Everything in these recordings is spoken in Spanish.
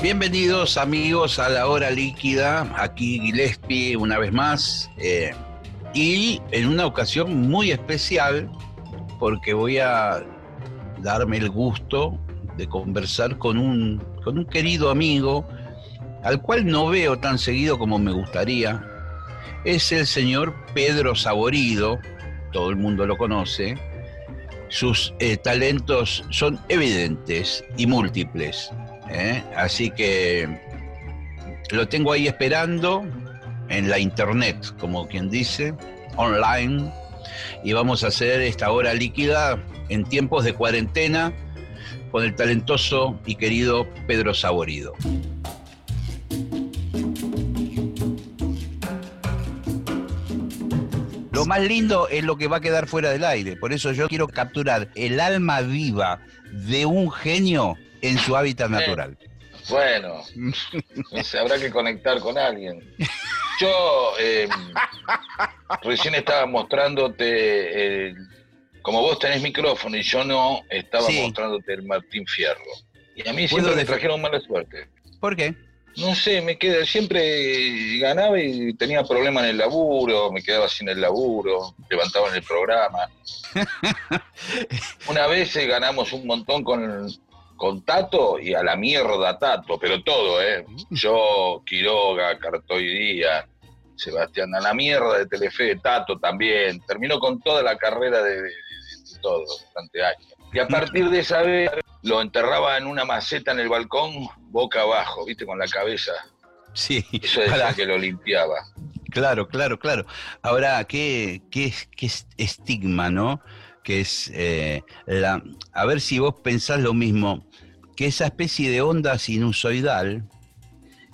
Bienvenidos amigos a la hora líquida, aquí Gillespie una vez más eh, y en una ocasión muy especial porque voy a darme el gusto de conversar con un, con un querido amigo al cual no veo tan seguido como me gustaría. Es el señor Pedro Saborido, todo el mundo lo conoce, sus eh, talentos son evidentes y múltiples. ¿Eh? Así que lo tengo ahí esperando en la internet, como quien dice, online. Y vamos a hacer esta hora líquida en tiempos de cuarentena con el talentoso y querido Pedro Saborido. Lo más lindo es lo que va a quedar fuera del aire. Por eso yo quiero capturar el alma viva de un genio en su hábitat natural. Bueno, se habrá que conectar con alguien. Yo em, recién estaba mostrándote, como vos tenés micrófono y yo no, estaba mostrándote el Martín Fierro. Y a mí siempre me trajeron mala suerte. ¿Por qué? No sé, me quedé, siempre ganaba y tenía problemas en el laburo, me quedaba sin el laburo, levantaba en el programa. Una vez eh, ganamos un montón con, con Tato y a la mierda Tato, pero todo, ¿eh? Yo, Quiroga, Cartoidía, Sebastián, a la mierda de Telefe, Tato también. Terminó con toda la carrera de, todo, durante años. Y a partir de esa vez lo enterraba en una maceta en el balcón, boca abajo, ¿viste? Con la cabeza. Sí. Eso es que lo limpiaba. Claro, claro, claro. Ahora, qué, qué, qué estigma, ¿no? Que es eh, la. A ver si vos pensás lo mismo que esa especie de onda sinusoidal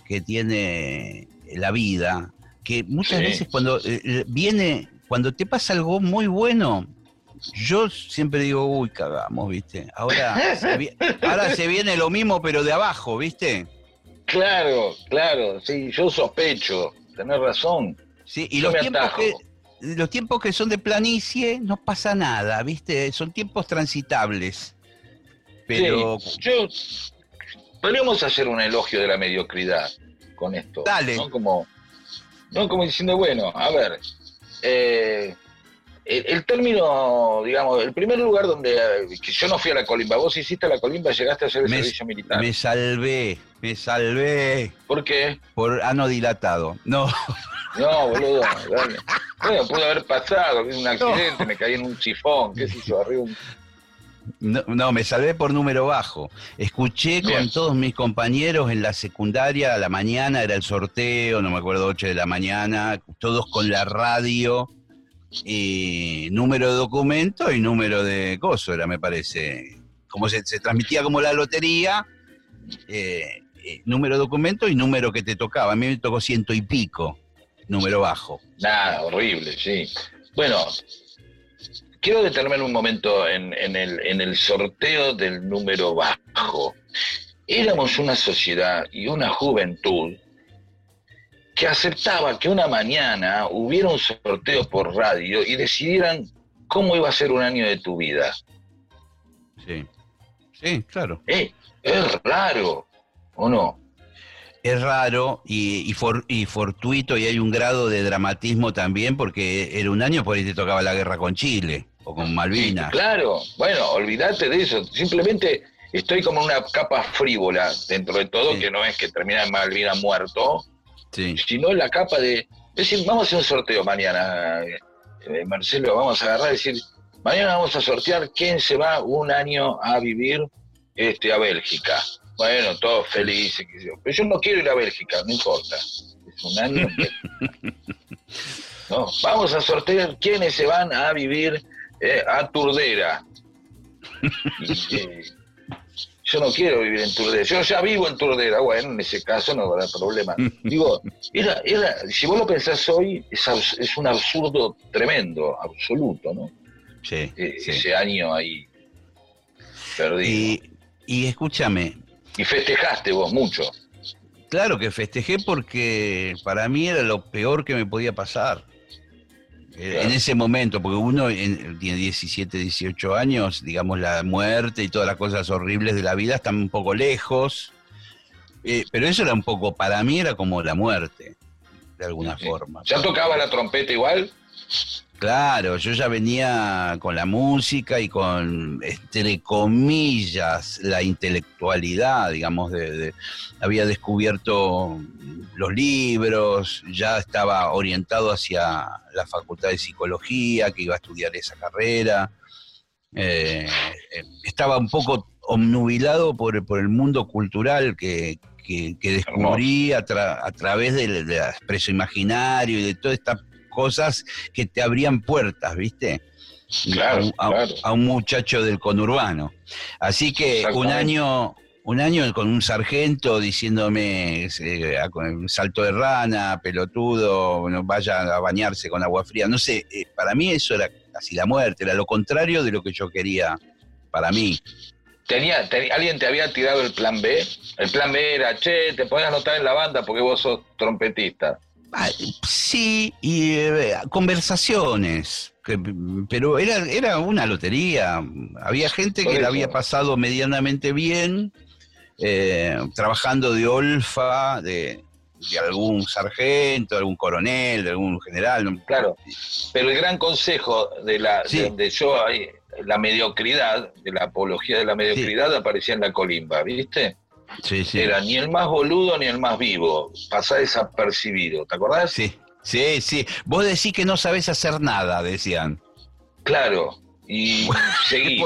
que tiene la vida, que muchas veces cuando eh, viene, cuando te pasa algo muy bueno, yo siempre digo, uy, cagamos, ¿viste? Ahora, se, ahora se viene lo mismo, pero de abajo, ¿viste? Claro, claro, sí, yo sospecho, tenés razón. Sí, y los tiempos, que, los tiempos que son de planicie no pasa nada, ¿viste? Son tiempos transitables. Pero. yo. Podríamos hacer un elogio de la mediocridad con esto. Dale. ¿no? Como, no como diciendo, bueno, a ver. Eh, el, término, digamos, el primer lugar donde que yo no fui a la colimba, vos hiciste la colimba, llegaste a hacer el servicio militar. Me salvé, me salvé. ¿Por qué? Por ano dilatado. No. No, boludo. Bueno, pudo haber pasado, un accidente, me caí en un chifón, qué sé yo, arriba un no, me salvé por número bajo. Escuché con todos mis compañeros en la secundaria a la mañana, era el sorteo, no me acuerdo, 8 de la mañana, todos con la radio, y número de documento y número de coso, era, me parece. Como se, transmitía como la lotería, eh, eh, número de documento y número que te tocaba. A mí me tocó ciento y pico, número bajo. Nada, horrible, sí. Bueno, quiero detenerme un momento en, el, sorteo del número bajo. Éramos una sociedad y una juventud que aceptaba que una mañana hubiera un sorteo por radio y decidieran cómo iba a ser un año de tu vida. Sí, sí, claro. Eh, es raro, ¿o no? Es raro y, y, fortuito y hay un grado de dramatismo también porque era un año por ahí te tocaba la guerra con Chile o con Malvinas. claro, bueno, olvídate de eso. Simplemente estoy como en una capa frívola dentro de todo, que no es que termina en Malvinas muerto, sí. sino la capa de. Es decir, vamos a hacer un sorteo mañana, eh, Marcelo, vamos a agarrar y decir, mañana vamos a sortear quién se va un año a vivir este, a Bélgica. Bueno, todos felices. Pero yo no quiero ir a Bélgica, no importa. Es un año No, vamos a sortear quiénes se van a vivir eh, a Turdera. yo no quiero vivir en Turdera, yo ya vivo en Turdera, bueno, en ese caso no va a haber problema. Digo, era, era, si vos lo pensás hoy, es, es un absurdo tremendo, absoluto, ¿no? Sí, e, Ese año ahí perdido. Y, y escúchame. Y festejaste vos mucho. Claro que festejé porque para mí era lo peor que me podía pasar. En ese momento, porque uno tiene 17, 18 años, digamos, la muerte y todas las cosas horribles de la vida están un poco lejos, eh, pero eso era un poco, para mí era como la muerte, de alguna forma. ¿Ya tocaba la trompeta igual? Claro, yo ya venía con la música y con, entre comillas, la intelectualidad, digamos, de, había descubierto los libros, ya estaba orientado hacia la facultad de psicología, que iba a estudiar esa carrera, eh, eh, estaba un poco omnubilado por, por el mundo cultural que, que, descubrí a, través del de expreso imaginario y de toda esta cosas que te abrían puertas, ¿viste? a, un muchacho del conurbano. Así que un año, un año con un sargento diciéndome eh, salto de rana, pelotudo, no vaya a bañarse con agua fría. No sé, eh, para mí eso era casi la muerte, era lo contrario de lo que yo quería para mí. Tenía, ¿Alguien te había tirado el plan B? El plan B era, che, te podés anotar en la banda porque vos sos trompetista. Ah, sí, y eh, conversaciones, pero era, era una lotería. Había gente que la había pasado medianamente bien, eh, trabajando de olfa, de, algún sargento, de algún coronel, de algún general. Claro, pero el gran consejo de la de, yo la mediocridad, de la apología de la mediocridad aparecía en la colimba, ¿viste? Era ni el más boludo ni el más vivo. Pasá desapercibido, ¿te acordás? Sí, sí, sí. Vos decís que no sabés hacer nada, decían. Claro, y seguí.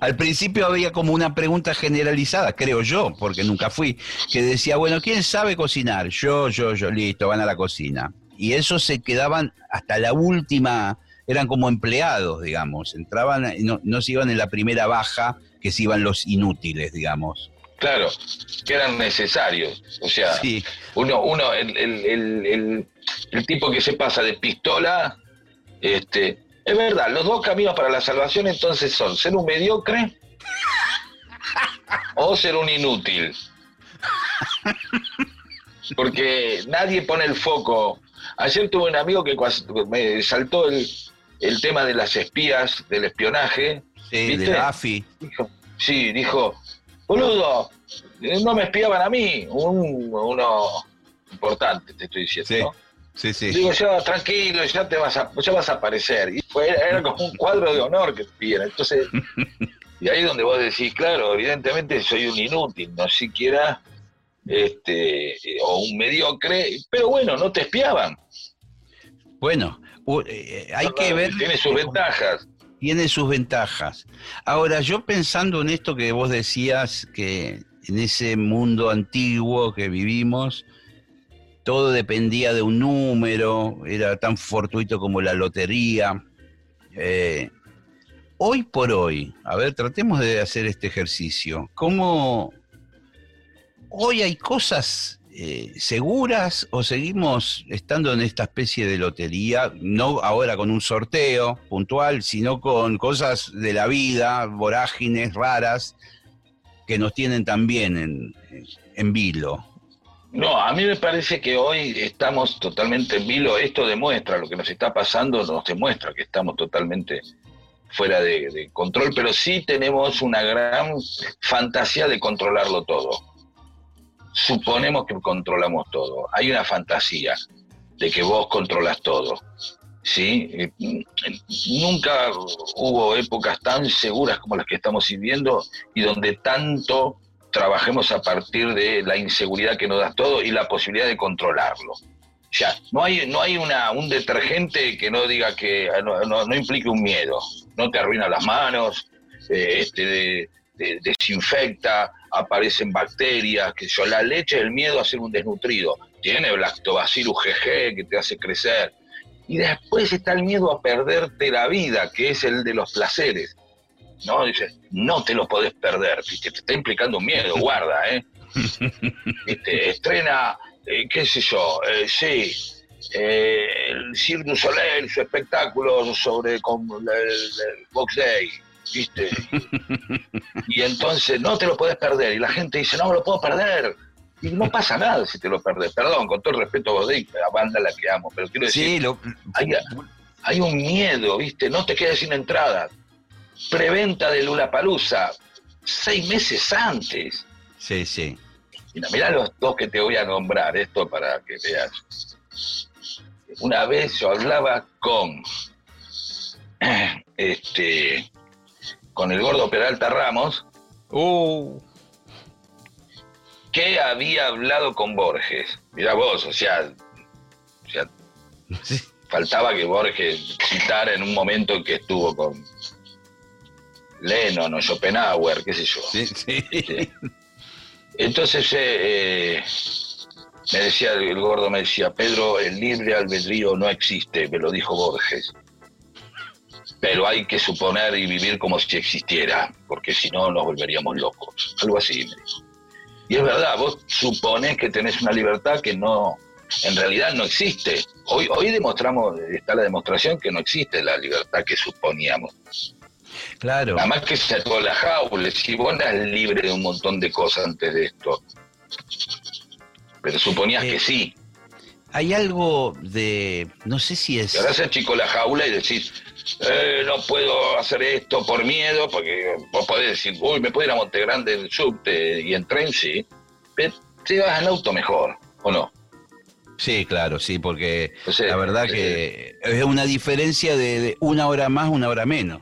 Al principio había como una pregunta generalizada, creo yo, porque nunca fui, que decía, bueno, ¿quién sabe cocinar? Yo, yo, yo, listo, van a la cocina. Y esos se quedaban hasta la última, eran como empleados, digamos, entraban, no, no se iban en la primera baja, que se iban los inútiles, digamos. Claro, que eran necesarios. O sea, uno, uno el, el, el, tipo que se pasa de pistola, este, es verdad, los dos caminos para la salvación entonces son ser un mediocre o ser un inútil. Porque nadie pone el foco. Ayer tuve un amigo que me saltó el, el tema de las espías, del espionaje. Sí, de AFI. sí, dijo, Boludo, no me espiaban a mí, un, uno importante, te estoy diciendo. Sí, sí, Digo, ya tranquilo, ya te vas a, ya vas a aparecer. Y fue, era como un cuadro de honor que te Entonces, y ahí donde vos decís, claro, evidentemente soy un inútil, no siquiera este, o un mediocre, pero bueno, no te espiaban. Bueno, eh, hay que ver. Tiene sus ventajas tiene sus ventajas. Ahora, yo pensando en esto que vos decías, que en ese mundo antiguo que vivimos, todo dependía de un número, era tan fortuito como la lotería. Eh, hoy por hoy, a ver, tratemos de hacer este ejercicio. ¿Cómo hoy hay cosas eh, seguras o seguimos estando en esta especie de lotería, no ahora con un sorteo puntual, sino con cosas de la vida, vorágines raras, que nos tienen también en, en vilo? No, a mí me parece que hoy estamos totalmente en vilo. Esto demuestra lo que nos está pasando, nos demuestra que estamos totalmente fuera de control, pero sí tenemos una gran fantasía de controlarlo todo suponemos que controlamos todo. Hay una fantasía de que vos controlas todo. ¿sí? Nunca hubo épocas tan seguras como las que estamos viviendo y donde tanto trabajemos a partir de la inseguridad que nos da todo y la posibilidad de controlarlo. Ya, no hay, no hay una, un detergente que no diga que no, implique un miedo. No te arruina las manos, eh, este, desinfecta, aparecen bacterias, que yo, la leche, el miedo a ser un desnutrido, tiene lactobacillus GG que te hace crecer. Y después está el miedo a perderte la vida, que es el de los placeres. ¿no? Dice, no te lo podés perder, te está implicando un miedo, guarda, ¿eh? Estrena, eh, qué sé yo, eh, sí, eh, el Cirque du Soleil, su espectáculo sobre con el, Box Day, ¿viste? Y entonces no te lo puedes perder. Y la gente dice, no me lo puedo perder. Y no pasa nada si te lo perdés. Perdón, con todo el respeto a vos, la banda la que amo, pero quiero decir, hay, hay, un miedo, ¿viste? No te quedes sin entrada. Preventa de Lula Palusa, seis meses antes. Sí, sí. Mira, mirá los dos que te voy a nombrar, esto para que veas. Una vez yo hablaba con este con el gordo Peralta Ramos. Uh. Que había hablado con Borges. Mirá vos, o sea, o sea faltaba que Borges citara en un momento en que estuvo con Lennon o Schopenhauer, qué sé yo. Sí, sí. Entonces eh, me decía el gordo, me decía, Pedro, el libre albedrío no existe, me lo dijo Borges. Pero hay que suponer y vivir como si existiera, porque si no nos volveríamos locos. Algo así me dijo. Y es verdad, vos suponés que tenés una libertad que no, en realidad no existe. Hoy, hoy demostramos, está la demostración que no existe la libertad que suponíamos. Claro. Nada más que se ató la jaula, si vos eras libre de un montón de cosas antes de esto. Pero suponías que eh, sí. Hay algo de, no sé si es... Y ahora se chico la jaula y decís, eh, no puedo hacer esto por miedo, porque vos podés decir, uy, me puedo ir a Montegrande en subte y en tren, sí, pero te vas en auto mejor, ¿o no? Sí, claro, sí, porque la verdad que es una diferencia de, una hora más, una hora menos.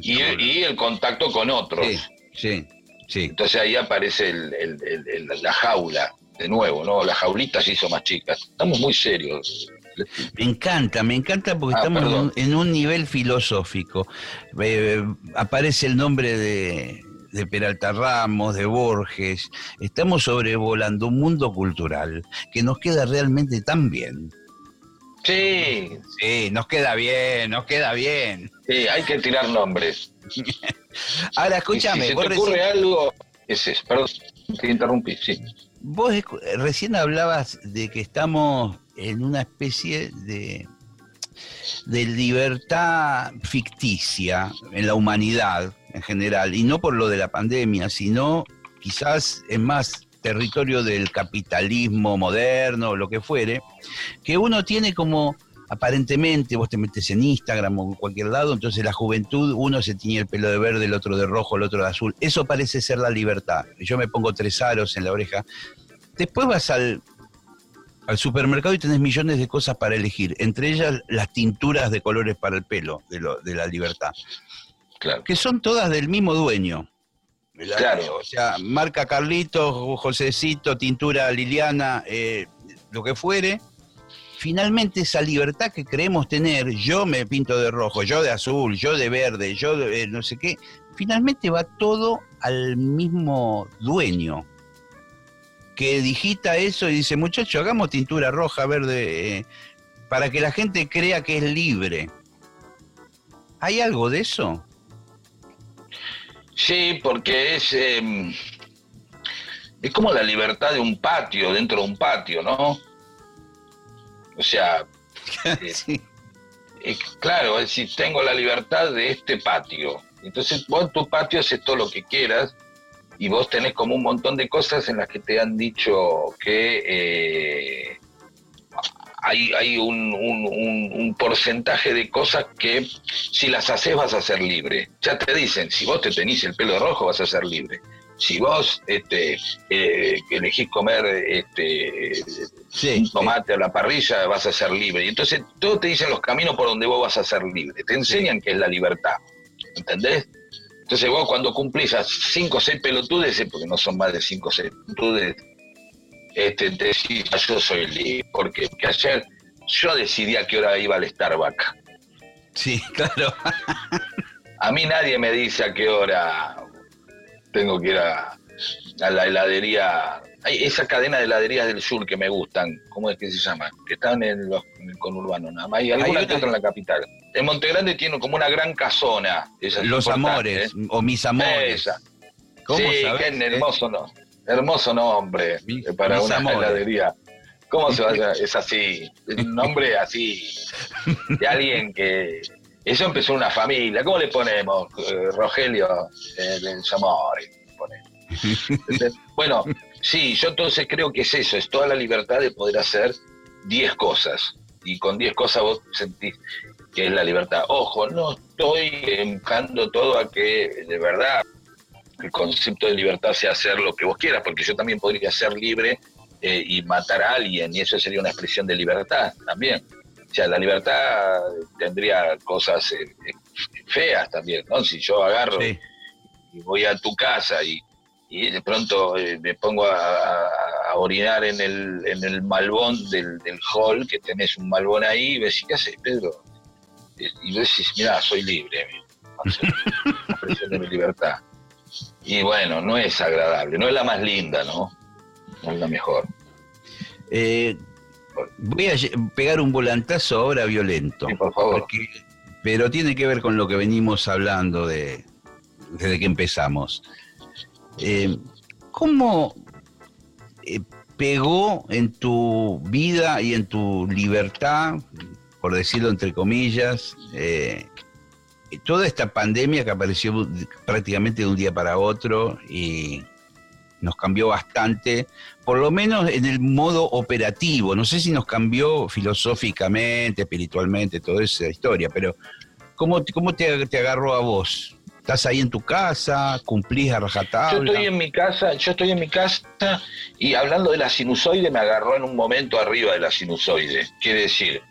Y, el contacto con otros. Sí, sí. Entonces ahí aparece la jaula, de nuevo, ¿no? La jaulita se hizo más chica. Estamos muy serios. Me encanta, me encanta porque ah, estamos en un, nivel filosófico. Eh, aparece el nombre de, de Peralta Ramos, de Borges. Estamos sobrevolando un mundo cultural que nos queda realmente tan bien. Sí. Sí, nos queda bien, nos queda bien. Sí, hay que tirar nombres. Ahora, escúchame. si te ocurre algo, ese perdón, te interrumpí, sí. Vos recién hablabas de que estamos en una especie de, de libertad ficticia en la humanidad en general, y no por lo de la pandemia, sino quizás en más territorio del capitalismo moderno lo que fuere, que uno tiene como aparentemente vos te metes en Instagram o en cualquier lado, entonces la juventud, uno se tiñe el pelo de verde, el otro de rojo, el otro de azul. Eso parece ser la libertad. Yo me pongo tres aros en la oreja. Después vas al, al supermercado y tenés millones de cosas para elegir, entre ellas las tinturas de colores para el pelo de, lo, de la libertad. Claro. Que son todas del mismo dueño. Claro. O sea, marca Carlitos, Josecito, tintura Liliana, eh, lo que fuere finalmente esa libertad que creemos tener, yo me pinto de rojo, yo de azul, yo de verde, yo de eh, no sé qué, finalmente va todo al mismo dueño que digita eso y dice, muchacho, hagamos tintura roja, verde, eh, para que la gente crea que es libre. ¿Hay algo de eso? Sí, porque es, em, es como la libertad de un patio, dentro de un patio, ¿no? O sea, eh, claro, es decir, tengo la libertad de este patio. Entonces vos en tu patio haces todo lo que quieras y vos tenés como un montón de cosas en las que te han dicho que eh, hay, hay un, un, porcentaje de cosas que si las haces vas a ser libre. Ya te dicen, si vos te tenís el pelo rojo vas a ser libre si vos este, eh, elegís comer este, tomate a la parrilla, vas a ser libre. Y entonces todos te dicen los caminos por donde vos vas a ser libre. Te enseñan que es la libertad. ¿Entendés? Entonces vos cuando cumplís a cinco o seis pelotudes, eh, porque no son más de cinco o seis pelotudes, este, te decís, ah, yo soy libre. Porque, porque ayer yo decidí a qué hora iba al Starbucks. Sí, claro. a mí nadie me dice a qué hora tengo que ir a, la heladería hay esa cadena de heladerías del sur que me gustan, ¿cómo es que se llaman? Que están en, los, el conurbano nada más. Hay alguna que otra en la capital. En Montegrande tiene como una gran casona. los Amores, ¿eh? o Mis Amores. Esa. ¿Cómo sí, qué hermoso, no, hermoso nombre para una heladería. ¿Cómo se va a Es así, un nombre así, de alguien que... Eso empezó una familia. ¿Cómo le ponemos? Eh, Rogelio eh, del bueno, sí, yo entonces creo que es eso, es toda la libertad de poder hacer 10 cosas. Y con 10 cosas vos sentís que es la libertad. Ojo, no estoy empujando todo a que de verdad el concepto de libertad sea hacer lo que vos quieras, porque yo también podría ser libre eh, y matar a alguien, y eso sería una expresión de libertad también. O sea, la libertad tendría cosas eh, eh, feas también, ¿no? Si yo agarro y voy a tu casa y, y de pronto me pongo a, orinar en el, en el malbón del, hall, que tenés un malbón ahí, y ves, ¿qué haces, Pedro? Y vos decís, mira, soy libre, de mi libertad. Y bueno, no es agradable, no es la más linda, ¿no? No es la mejor. Eh, voy a pegar un volantazo ahora violento. por favor. pero tiene que ver con lo que venimos hablando de, desde que empezamos. Eh, ¿Cómo eh, pegó en tu vida y en tu libertad, por decirlo entre comillas, toda esta pandemia que apareció prácticamente de un día para otro y nos cambió bastante, por lo menos en el modo operativo. No sé si nos cambió filosóficamente, espiritualmente, toda esa historia, pero ¿cómo, cómo te agarró a vos? ¿Estás ahí en tu casa? ¿Cumplís a rajatabla? Yo estoy en mi casa, yo estoy en mi casa y hablando de la sinusoide me agarró en un momento arriba de la sinusoide. Quiere decir,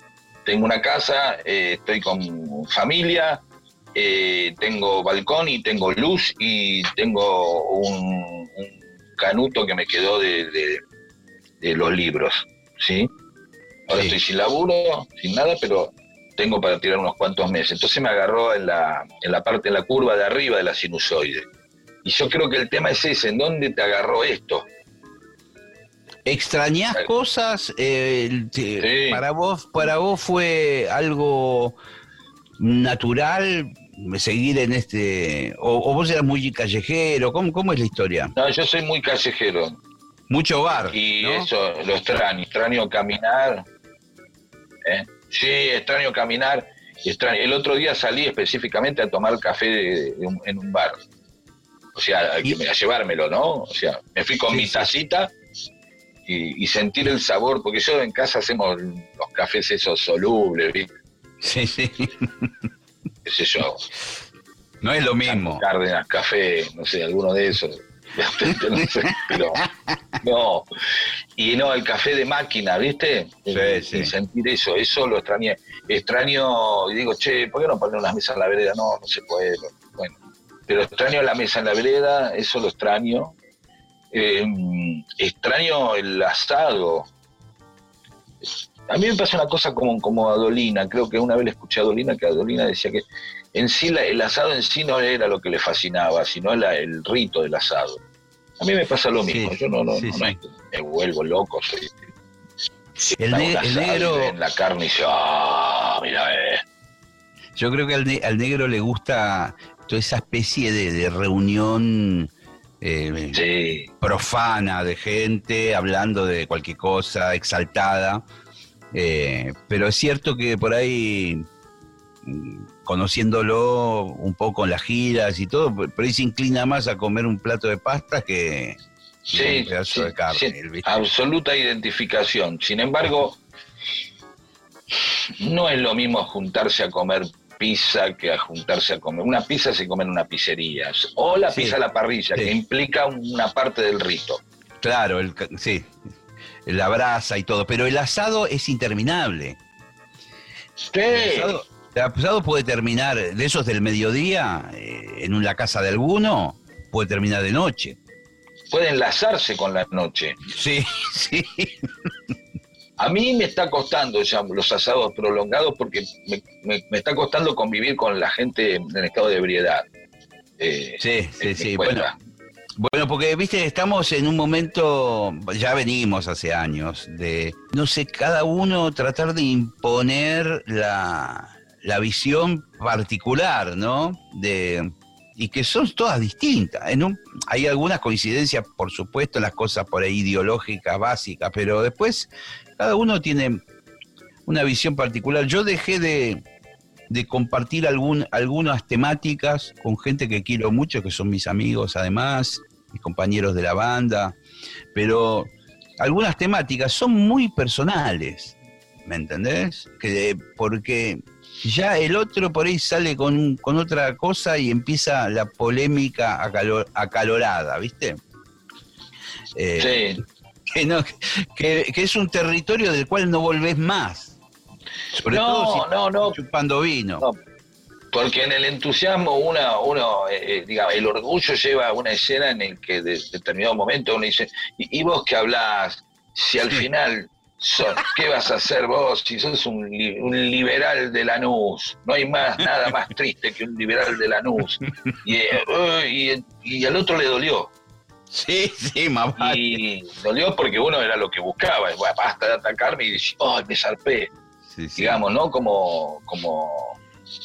tengo una casa, eh, estoy con familia, eh, tengo balcón y tengo luz y tengo un, canuto que me quedó de, los libros, ¿sí? Ahora estoy sin laburo, sin nada, pero tengo para tirar unos cuantos meses. Entonces me agarró en la, en la parte, en la curva de arriba de la sinusoide. Y yo creo que el tema es ese, ¿en dónde te agarró esto? ¿Extrañás cosas? Eh, para, vos, ¿Para vos fue algo natural seguir en este... O, vos eras muy callejero? ¿Cómo, ¿Cómo es la historia? No, yo soy muy callejero. Mucho bar. Y eso, lo extraño. Extraño caminar. ¿eh? Sí, extraño caminar. Extraño. El otro día salí específicamente a tomar café en un bar. O sea, a llevármelo, ¿no? O sea, me fui con mi tacita y, sentir el sabor, porque yo en casa hacemos los cafés esos solubles, ¿viste? Sí, sí qué sé yo. No es lo mismo. Cárdenas, café, no sé, alguno de esos. No sé, pero no. Y no, el café de máquina, ¿viste? Sí, sí. sentir eso, eso lo extrañé. Extraño, y digo, che, ¿por qué no poner unas mesas en la vereda? No, no se puede. Bueno, pero extraño la mesa en la vereda, eso lo extraño. Eh, extraño el asado, a mí me pasa una cosa como, como a Dolina, creo que una vez le escuché a Dolina que Adolina decía que en sí el asado en sí no era lo que le fascinaba, sino el rito del asado. A mí me pasa lo mismo, yo no, no, me vuelvo loco, soy, el, negro en la carne y yo, ah, mira, eh". Yo creo que al, negro le gusta toda esa especie de, reunión eh, profana de gente hablando de cualquier cosa, exaltada. Eh, pero es cierto que por ahí, conociéndolo un poco en las giras y todo, por ahí se inclina más a comer un plato de pasta que, un pedazo de carne. absoluta identificación. Sin embargo, no es lo mismo juntarse a comer pizza que a juntarse a comer. Una pizza se come en una pizzería. O la pizza a la parrilla, que implica una parte del rito. Claro, el, sí, la brasa y todo, pero el asado es interminable. El asado, puede terminar, de esos del mediodía, eh, en una casa de alguno, puede terminar de noche. Puede enlazarse con la noche. Sí, sí. A mí me está costando ya los asados prolongados porque me, está costando convivir con la gente en estado de ebriedad. Eh, sí, sí, sí. Bueno, Bueno, porque, viste, estamos en un momento, ya venimos hace años, de, no sé, cada uno tratar de imponer la, la visión particular, ¿no? De, y que son todas distintas. Hay algunas coincidencias, por supuesto, las cosas por ahí ideológicas, básicas, pero después cada uno tiene una visión particular. Yo dejé de, compartir algunas temáticas con gente que quiero mucho, que son mis amigos además, mis compañeros de la banda, pero algunas temáticas son muy personales, ¿me entendés? Que, porque ya el otro por ahí sale con, con otra cosa y empieza la polémica acalorada, ¿viste? Eh, sí. Que, que, es un territorio del cual no volvés más. Sobre no, todo no, no. chupando vino. porque en el entusiasmo una, uno, eh, eh, digamos, el orgullo lleva una escena en el que de determinado momento uno dice, ¿y, vos que hablás? Si al final ¿Qué vas a hacer vos si sos un, liberal de Lanús? No hay más nada más triste que un liberal de Lanús. Y, eh, y, al otro le dolió. Sí, sí, mamá. Y dolió porque uno era lo que buscaba. Bueno, basta de atacarme y decir, ¡ay, me zarpé! Digamos, ¿no? Como, como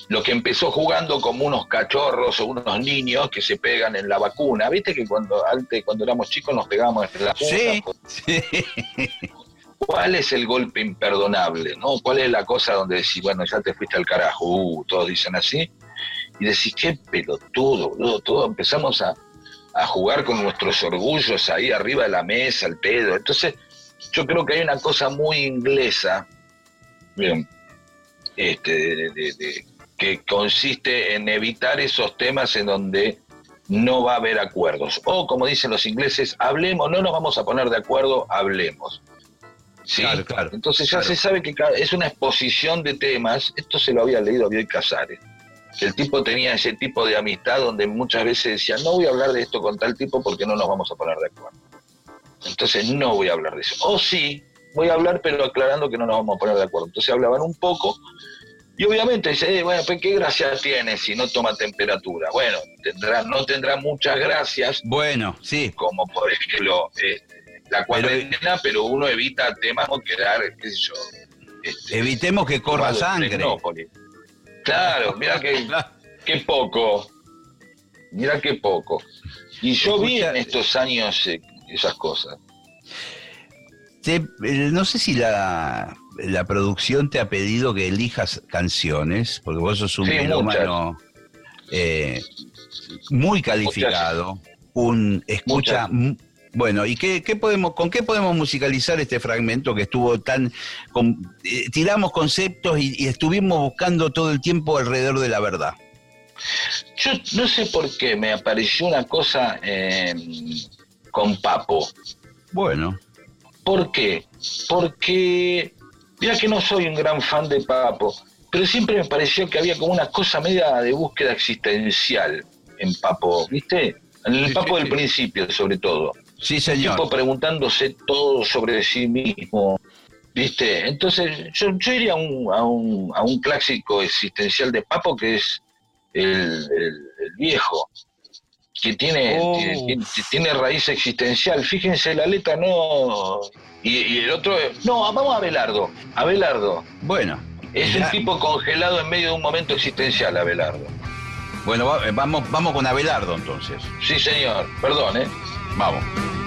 lo que empezó jugando como unos cachorros o unos niños que se pegan en la vacuna. ¿Viste que cuando antes, cuando éramos chicos, nos pegábamos en la vacuna? Sí, sí. ¿Cuál es el golpe imperdonable? ¿no? ¿Cuál es la cosa donde decís, bueno, ya te fuiste al carajo, uh, todos dicen así? Y decís, qué pelotudo, boludo, todo empezamos a, jugar con nuestros orgullos ahí arriba de la mesa, el pedo. Entonces, yo creo que hay una cosa muy inglesa, bien, este, que consiste en evitar esos temas en donde no va a haber acuerdos. O como dicen los ingleses, hablemos, no nos vamos a poner de acuerdo, hablemos. ¿Sí? Claro, Entonces ya se sabe que es una exposición de temas, esto se lo había leído a Bioy Casares, que el tipo tenía ese tipo de amistad donde muchas veces decía, no voy a hablar de esto con tal tipo porque no nos vamos a poner de acuerdo. Entonces no voy a hablar de eso. O sí, voy a hablar pero aclarando que no nos vamos a poner de acuerdo. Entonces hablaban un poco y obviamente dice, eh, bueno, pues qué gracia tiene si no toma temperatura. Bueno, tendrá, no tendrá muchas gracias. Bueno, sí. Como por ejemplo, este, la cuarentena, pero, uno evita temas como quedar, qué sé yo. Este, Evitemos que corra sangre. Claro, mira que, qué poco. Mira qué poco. Y yo vi en estos años eh, esas cosas. Eh, no sé si la, la, producción te ha pedido que elijas canciones, porque vos sos un sí, eh, muy calificado, un escucha bueno, ¿y qué, podemos, con qué podemos musicalizar este fragmento que estuvo tan... Eh, tiramos conceptos y, estuvimos buscando todo el tiempo alrededor de la verdad? Yo no sé por qué me apareció una cosa con Papo. Bueno. ¿Por qué? Porque, mira que no soy un gran fan de Papo, pero siempre me pareció que había como una cosa media de búsqueda existencial en Papo, ¿viste? En el Papo del principio, sobre todo. Sí, señor. tipo preguntándose todo sobre sí mismo. ¿Viste? Entonces, yo, iría a un, a, un, clásico existencial de Papo que es el, viejo, que tiene, oh. tiene, raíz existencial. Fíjense, la letra no. Y, el otro. No, vamos a Abelardo. Abelardo. Bueno. Es un tipo congelado en medio de un momento existencial, Abelardo. Bueno, vamos, vamos con Abelardo entonces. Sí, señor. Perdón, ¿eh? Vamos.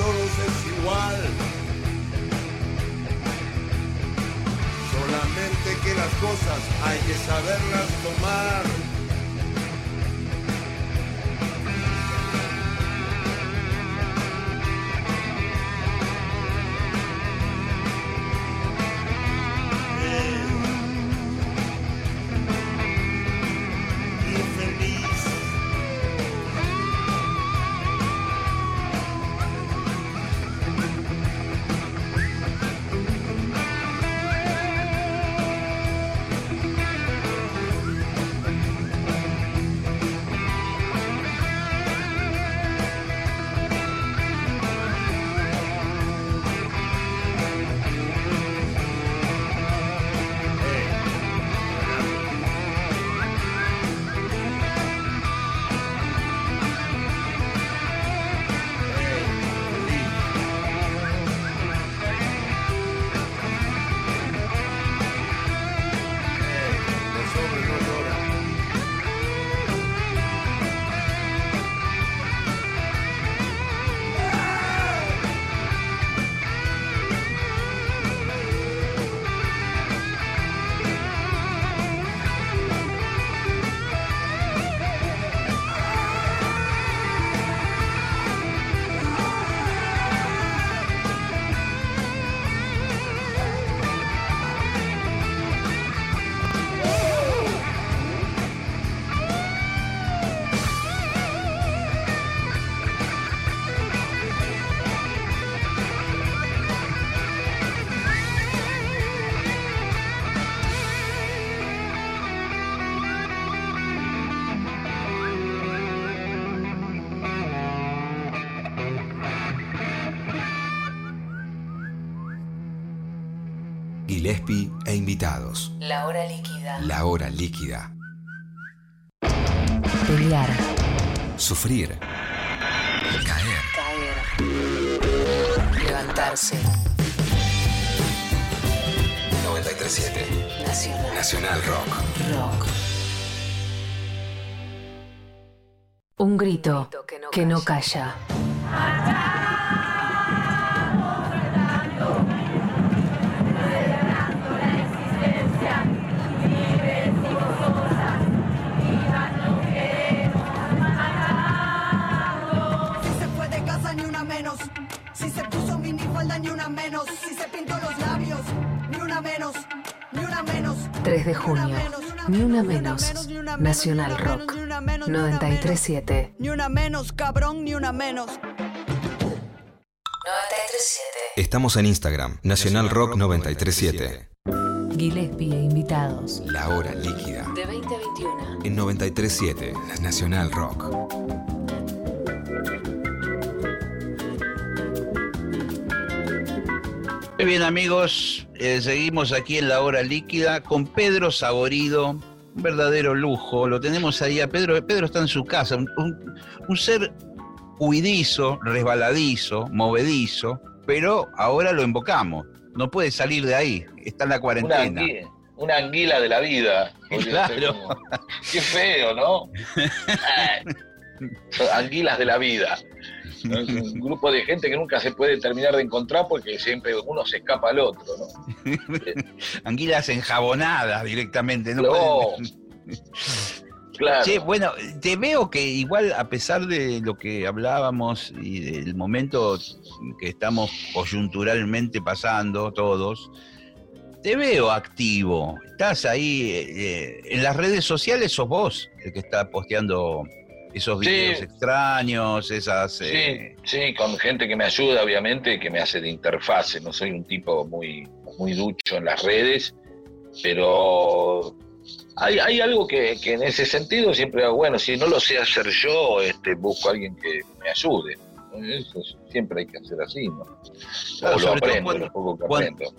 Todos es igual. Solamente que las cosas hay que saberlas tomar. E invitados. La hora líquida. La hora líquida. Pelear. Sufrir. Caer. Caer. Levantarse. 937. Nacional. Nacional Rock. Rock. Un grito que no calla. Ni una menos. Si se pintó los labios, ni una menos, ni una menos. 3 de junio, ni una menos. Nacional Rock 937. Ni una menos, cabrón, ni una menos. 937. Estamos en Instagram, Nacional Rock 937. Gillespie e invitados. La hora líquida. De 20 a 21. En 937, Nacional Rock. Muy bien amigos, eh, seguimos aquí en la hora líquida con Pedro Saborido, un verdadero lujo. Lo tenemos ahí a Pedro. Pedro está en su casa, un, ser huidizo, resbaladizo, movedizo, pero ahora lo invocamos. No puede salir de ahí, está en la cuarentena. Una anguila, de la vida. Claro. Qué feo, ¿no? Anguilas de la vida. Un grupo de gente que nunca se puede terminar de encontrar porque siempre uno se escapa al otro, ¿no? Anguilas enjabonadas directamente, ¿no? Claro. bueno, te veo que igual a pesar de lo que hablábamos y del momento que estamos coyunturalmente pasando todos, te veo activo. Estás ahí eh, en las redes sociales, sos vos el que está posteando esos videos extraños, esas... Sí, eh, sí, con gente que me ayuda, obviamente, que me hace de interfase. No soy un tipo muy, muy ducho en las redes, pero hay, hay algo que, en ese sentido siempre hago, bueno, si no lo sé hacer yo, este, busco a alguien que me ayude. Eso siempre hay que hacer así, ¿no? O lo aprendo, lo poco que aprendo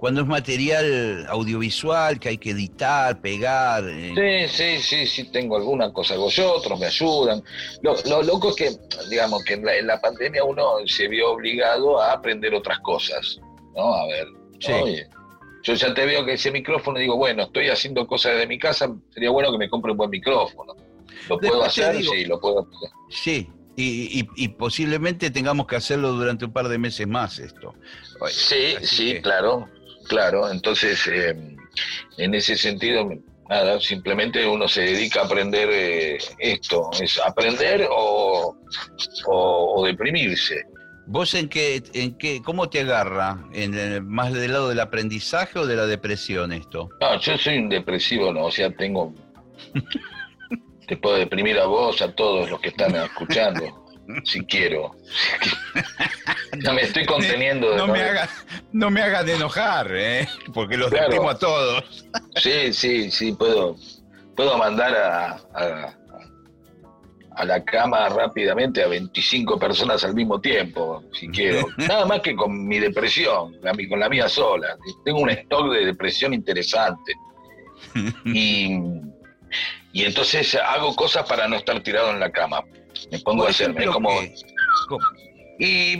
cuando es material audiovisual que hay que editar, pegar. Eh. Sí, sí, sí, sí, tengo alguna cosa, hago yo, otros me ayudan. Lo, loco es que, digamos, que en la, pandemia uno se vio obligado a aprender otras cosas, ¿no? A ver, yo ya te veo que ese micrófono digo, bueno, estoy haciendo cosas de mi casa, sería bueno que me compre un buen micrófono. ¿Lo puedo hacer? sí, lo puedo hacer. Sí, y, posiblemente tengamos que hacerlo durante un par de meses más esto. Sí, sí, claro, claro. Entonces, eh, en ese sentido, nada, simplemente uno se dedica a aprender eh, esto, es aprender o, o, deprimirse. ¿Vos en qué, en qué, cómo te agarra? ¿En ¿Más del lado del aprendizaje o de la depresión esto? No, yo soy un depresivo, no, o sea, tengo... te puedo deprimir a vos, a todos los que están escuchando si quiero. no me estoy conteniendo. no, me hagas, no me hagas de enojar, ¿eh? porque los claro. a todos. sí, sí, sí, puedo, puedo mandar a, a, la cama rápidamente a 25 personas al mismo tiempo, si quiero. Nada más que con mi depresión, con la mía sola. Tengo un stock de depresión interesante. Y, y entonces hago cosas para no estar tirado en la cama me pongo a hacerme como... Y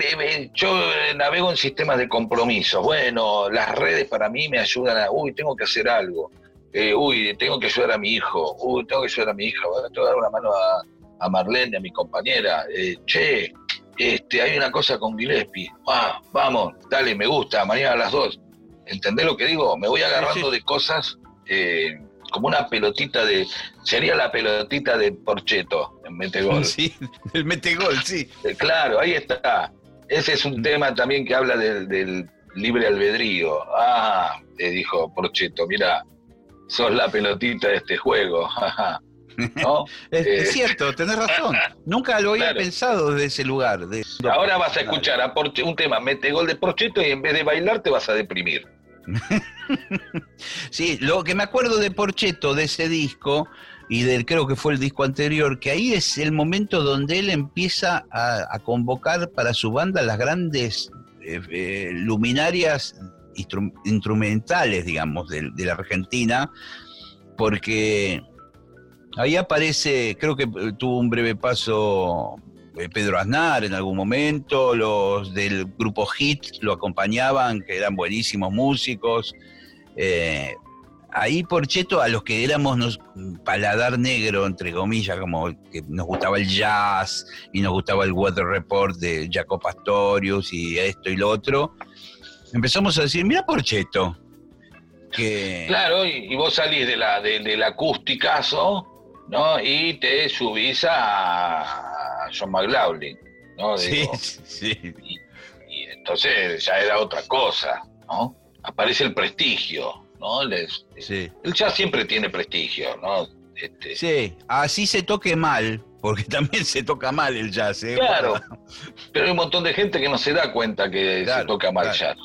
yo navego en sistemas de compromiso. Bueno, las redes para mí me ayudan a, uy, tengo que hacer algo. Eh, uy, tengo que ayudar a mi hijo. Uy, tengo que ayudar a mi hija. Voy a dar una mano a, a Marlene, a mi compañera. Eh, che, este, hay una cosa con Gillespie. Ah, vamos, dale, me gusta, mañana a las dos. ¿Entendés lo que digo? Me voy agarrando de cosas eh, como una pelotita de. Sería la pelotita de Porcheto en Metegol. Sí, el Metegol, sí. Eh, claro, ahí está. Ese es un tema también que habla del, libre albedrío. Ah, le dijo Porcheto, mira, sos la pelotita de este juego. ¿No? es, eh, cierto, tenés razón. Nunca lo había pensado desde ese lugar. Ahora vas a escuchar a un tema, mete gol de Porcheto y en vez de bailar te vas a deprimir. sí, lo que me acuerdo de Porcheto, de ese disco, y del creo que fue el disco anterior, que ahí es el momento donde él empieza a, convocar para su banda las grandes eh, eh, luminarias instrumentales, digamos, de, de, la Argentina, porque ahí aparece, creo que tuvo un breve paso eh, Pedro Aznar en algún momento, los del grupo Hit lo acompañaban, que eran buenísimos músicos. Eh, ahí por Cheto, a los que éramos paladar negro, entre comillas, como que nos gustaba el jazz y nos gustaba el Weather Report de Jaco Pastorius y esto y lo otro, empezamos a decir, mira Porcheto. Que... Claro, y, vos salís de la, de, del acústicazo, ¿no? Y te subís a, John McLaughlin, ¿no? sí, sí. Y, entonces ya era otra cosa, ¿no? Aparece el prestigio, ¿no? Les, sí. Él ya siempre tiene prestigio, ¿no? Este, sí, así se toque mal, porque también se toca mal el jazz, ¿eh? Claro, pero hay un montón de gente que no se da cuenta que se toca mal claro, jazz.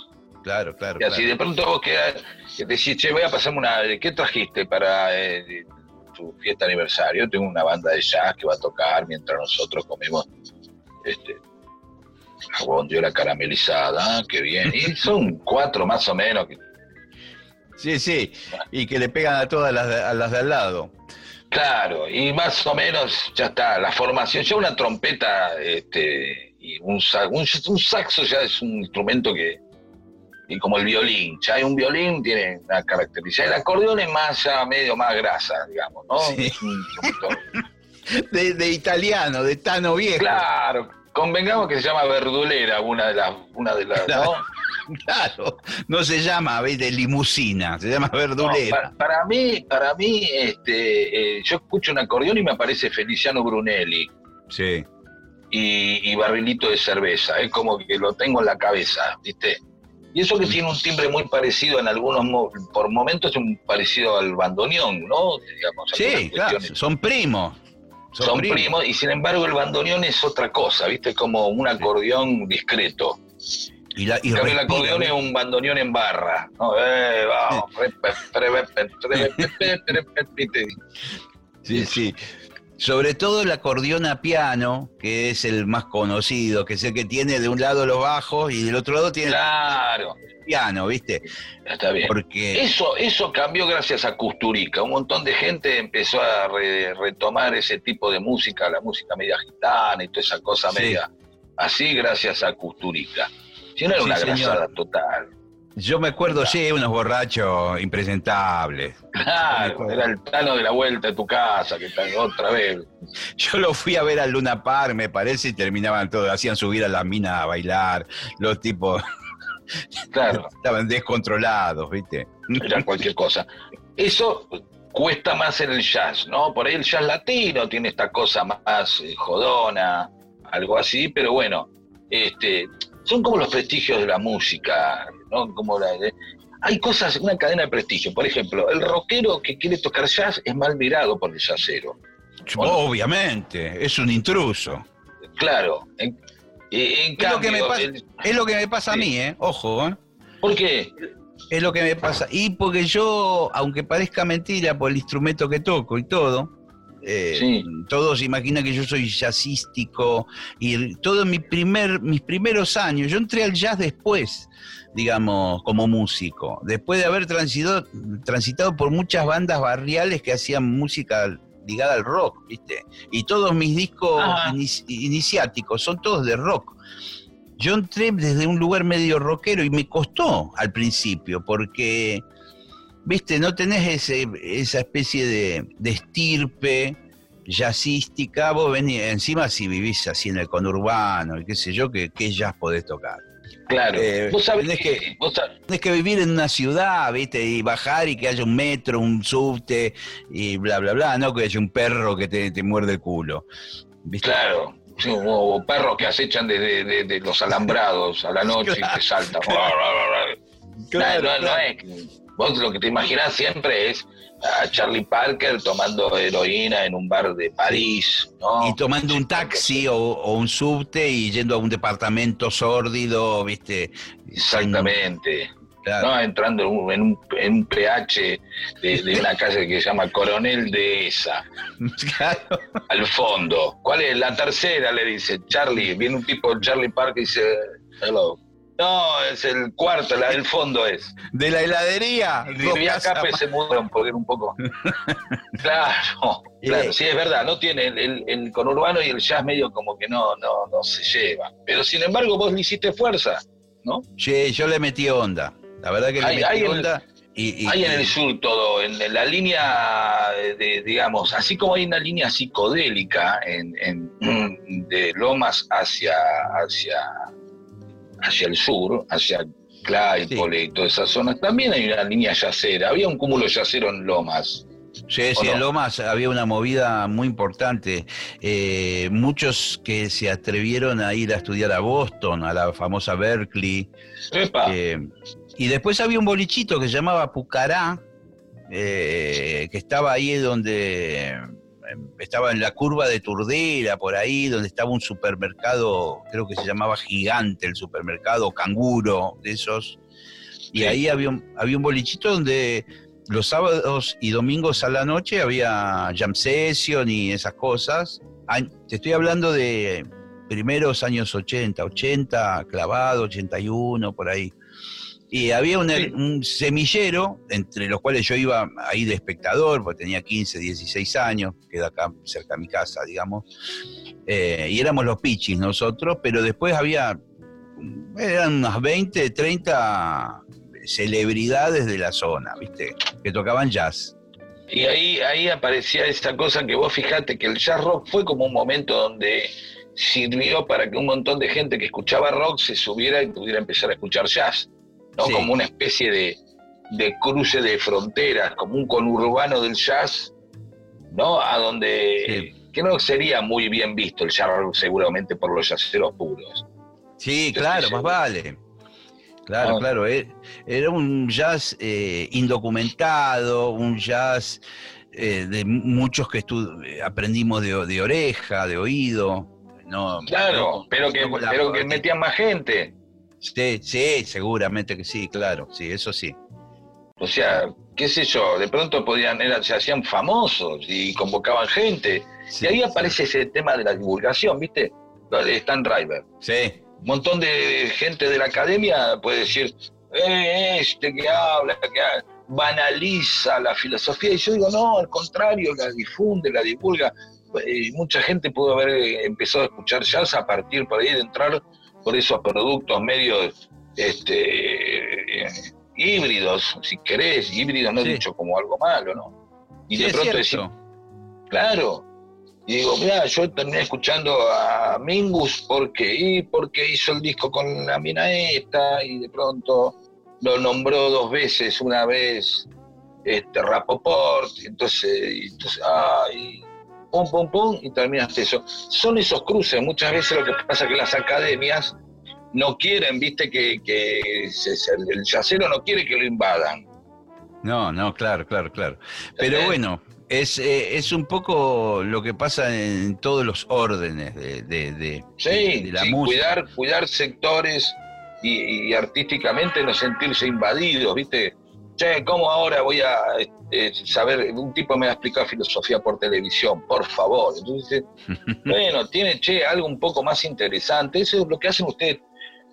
Claro, claro. Y así de pronto vos quedas, que decís, che, voy a pasarme una. ¿Qué trajiste para eh, su fiesta aniversario, tengo una banda de jazz que va a tocar mientras nosotros comemos este jabón de la caramelizada, que bien, y son cuatro más o menos. Sí, sí, y que le pegan a todas las de, a las de al lado. Claro, y más o menos ya está, la formación, ya una trompeta este, y un, un, un saxo ya es un instrumento que, y como el violín. Ya hay un violín, tiene una característica. El acordeón es más, ya medio más grasa, digamos, ¿no? de, italiano, de Tano Viejo. Claro, convengamos que se llama verdulera, una de las, una de las, claro, ¿no? Claro, no se llama de limusina, se llama verdulera. para, mí, para mí, este, eh, yo escucho un acordeón y me aparece Feliciano Brunelli. Sí. Y, y barrilito de cerveza, es como que lo tengo en la cabeza, ¿viste? Y eso que tiene un timbre muy parecido en algunos, por momentos un parecido al bandoneón, ¿no? Digamos, sí, claro, son primos. Son, primos. y sin embargo el bandoneón es otra cosa, ¿viste? Como un acordeón discreto. Y, la, y el acordeón es un bandoneón en barra. ¿no? Eh, vamos. sí, sí. Sobre todo el acordeón a piano, que es el más conocido, que es el que tiene de un lado los bajos y del otro lado tiene claro. el piano, ¿viste? Está bien. Porque... Eso, eso cambió gracias a Custurica. Un montón de gente empezó a retomar ese tipo de música, la música media gitana y toda esa cosa media así gracias a Custurica. Si no era una grasada total. Yo me acuerdo, sí, unos borrachos impresentables. Claro, era el plano de la vuelta de tu casa, que está otra vez. Yo lo fui a ver al Luna Park, me parece, y terminaban todos, hacían subir a la mina a bailar, los tipos claro. estaban descontrolados, ¿viste? Era cualquier cosa. Eso cuesta más en el jazz, ¿no? Por ahí el jazz latino tiene esta cosa más eh, jodona, algo así, pero bueno, este, son como los prestigios de la música, ¿no? Como la, hay cosas, una cadena de prestigio. Por ejemplo, el rockero que quiere tocar jazz es mal mirado por el jazzero. Obviamente, es un intruso. Claro. En, es, lo que me pasa, es lo que me pasa a mí, ¿eh? Ojo, ¿eh? ¿Por qué? Es lo que me pasa. Y porque yo, aunque parezca mentira por el instrumento que toco y todo, eh, todos imaginan que yo soy jazzístico y todos mi primer, mis primeros años, yo entré al jazz después, digamos, como músico, después de haber transitado, transitado por muchas bandas barriales que hacían música ligada al rock, ¿viste? Y todos mis discos iniciáticos son todos de rock. Yo entré desde un lugar medio rockero y me costó al principio, porque, viste, no tenés ese, esa especie de, de estirpe jazzística, vos venís, encima si vivís así en el conurbano y qué sé yo, ¿qué, qué jazz podés tocar? Claro, eh, vos sabés que, vos tenés que vivir en una ciudad, ¿viste? Y bajar y que haya un metro, un subte y bla, bla, bla, no que haya un perro que te, te muerde el culo. ¿viste? Claro, o, perros que acechan desde los alambrados a la noche y te saltan. Claro, no, es. Vos lo que te imaginás siempre es a Charlie Parker tomando heroína en un bar de París. ¿no? Y tomando un taxi o, un subte y yendo a un departamento sórdido, ¿viste? Exactamente. ¿no? Entrando en un, en un, PH de, una calle que se llama Coronel de esa. Claro. Al fondo. ¿Cuál es? La tercera, le dice Charlie. Viene un tipo, Charlie Parker, y dice, hello. No, es el cuarto, la del fondo es. ¿De la heladería? Y acá se mudan porque un poco. claro, claro, sí es verdad, no tiene el, el, conurbano y el jazz medio como que no, no, no se lleva. Pero sin embargo vos le hiciste fuerza, ¿no? Sí, yo le metí onda. La verdad que le metí onda. y, hay en el sur todo, en, la línea de, digamos, así como hay una línea psicodélica en, en de Lomas hacia, hacia hacia el sur, hacia Claypole y todas esas zonas, también hay una línea yacera. Había un cúmulo yacero en Lomas. Sí, sí, en Lomas había una movida muy importante. Eh, muchos que se atrevieron a ir a estudiar a Boston, a la famosa Berkeley. Eh, y después había un bolichito que se llamaba Pucará, eh, que estaba ahí donde estaba en la curva de Turdera, por ahí, donde estaba un supermercado, creo que se llamaba Gigante, el supermercado Canguro, de esos. Y ahí había un, había un bolichito donde los sábados y domingos a la noche había jam session y esas cosas. Te estoy hablando de primeros años 80, 80, clavado, 81, por ahí. Y había un, semillero, entre los cuales yo iba ahí de espectador, porque tenía 15, 16 años, queda acá cerca de mi casa, digamos, eh, y éramos los pichis nosotros, pero después había, eran unas 20, 30 celebridades de la zona, ¿viste? Que tocaban jazz. Y ahí, ahí aparecía esa cosa que vos fijate que el jazz rock fue como un momento donde sirvió para que un montón de gente que escuchaba rock se subiera y pudiera empezar a escuchar jazz. ¿No? Como una especie de, cruce de fronteras, como un conurbano del jazz, ¿no? A donde que no sería muy bien visto el jazz seguramente por los jazzeros puros. Sí, claro, más vale. Claro, ah. claro. Eh, era un jazz eh, indocumentado, un jazz eh, de muchos que aprendimos de, oreja, de oído. No, claro, pero que, pero que metían más gente. Sí, sí, seguramente que sí, claro, sí, eso sí. O sea, qué sé yo, de pronto podían, se hacían famosos y convocaban gente. y ahí aparece ese tema de la divulgación, ¿viste? Lo de Stan Driver. Sí. Un montón de gente de la academia puede decir, eh, este que habla, que banaliza la filosofía. Y yo digo, no, al contrario, la difunde, la divulga. Y mucha gente pudo haber empezado a escuchar jazz a partir por ahí de entrar por esos productos medios este, eh, híbridos, si querés, híbridos no he dicho como algo malo, ¿no? Y de pronto decir, claro, y digo, mira, yo terminé escuchando a Mingus porque, y porque hizo el disco con la mina esta, y de pronto lo nombró dos veces, una vez este Rapoport, entonces, entonces ay, pum, pum, pum, y terminaste eso. Son esos cruces, muchas veces lo que pasa es que las academias no quieren, viste, que, que el yacero no quiere que lo invadan. No, no, claro, claro, claro. Pero bueno, es, eh, es un poco lo que pasa en todos los órdenes de, de, la música. Cuidar, cuidar sectores y, artísticamente no sentirse invadidos, ¿viste? Che, ¿cómo ahora voy a eh, saber? Un tipo me ha explicado filosofía por televisión, por favor. Entonces, bueno, tiene, che, algo un poco más interesante. Eso es lo que hacen ustedes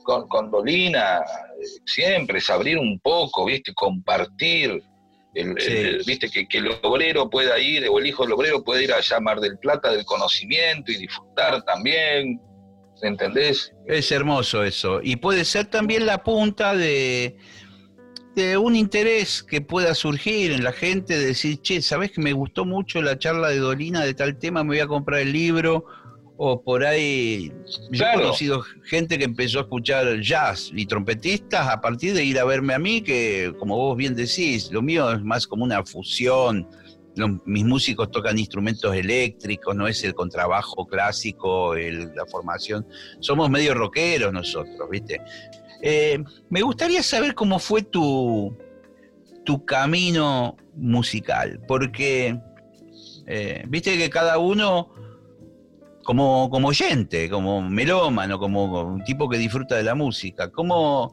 con, con Dolina, eh, siempre, es abrir un poco, ¿viste? Compartir. viste que, que, el obrero pueda ir, o el hijo del obrero puede ir a llamar del Plata del conocimiento y disfrutar también, ¿entendés? Es hermoso eso. Y puede ser también la punta de, de un interés que pueda surgir en la gente, de decir, che, ¿sabes que me gustó mucho la charla de Dolina de tal tema? Me voy a comprar el libro o por ahí yo he conocido gente que empezó a escuchar jazz y trompetistas a partir de ir a verme a mí, que como vos bien decís, lo mío es más como una fusión. mis músicos tocan instrumentos eléctricos, no es el contrabajo clásico, la formación. Somos medio rockeros nosotros, ¿viste? Eh, me gustaría saber cómo fue tu, tu camino musical, porque eh, viste que cada uno como, como oyente, como melómano, como un tipo que disfruta de la música. Como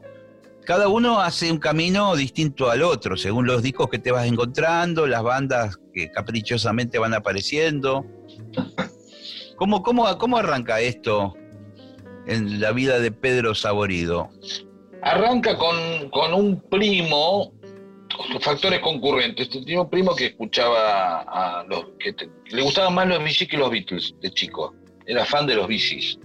cada uno hace un camino distinto al otro, según los discos que te vas encontrando, las bandas que caprichosamente van apareciendo. ¿Cómo, cómo, cómo arranca esto en la vida de Pedro Saborido? Arranca con, con un primo, factores concurrentes. Tenía un primo que escuchaba a los que le gustaban más los Beatles que los Beatles de chico era fan de los bicis.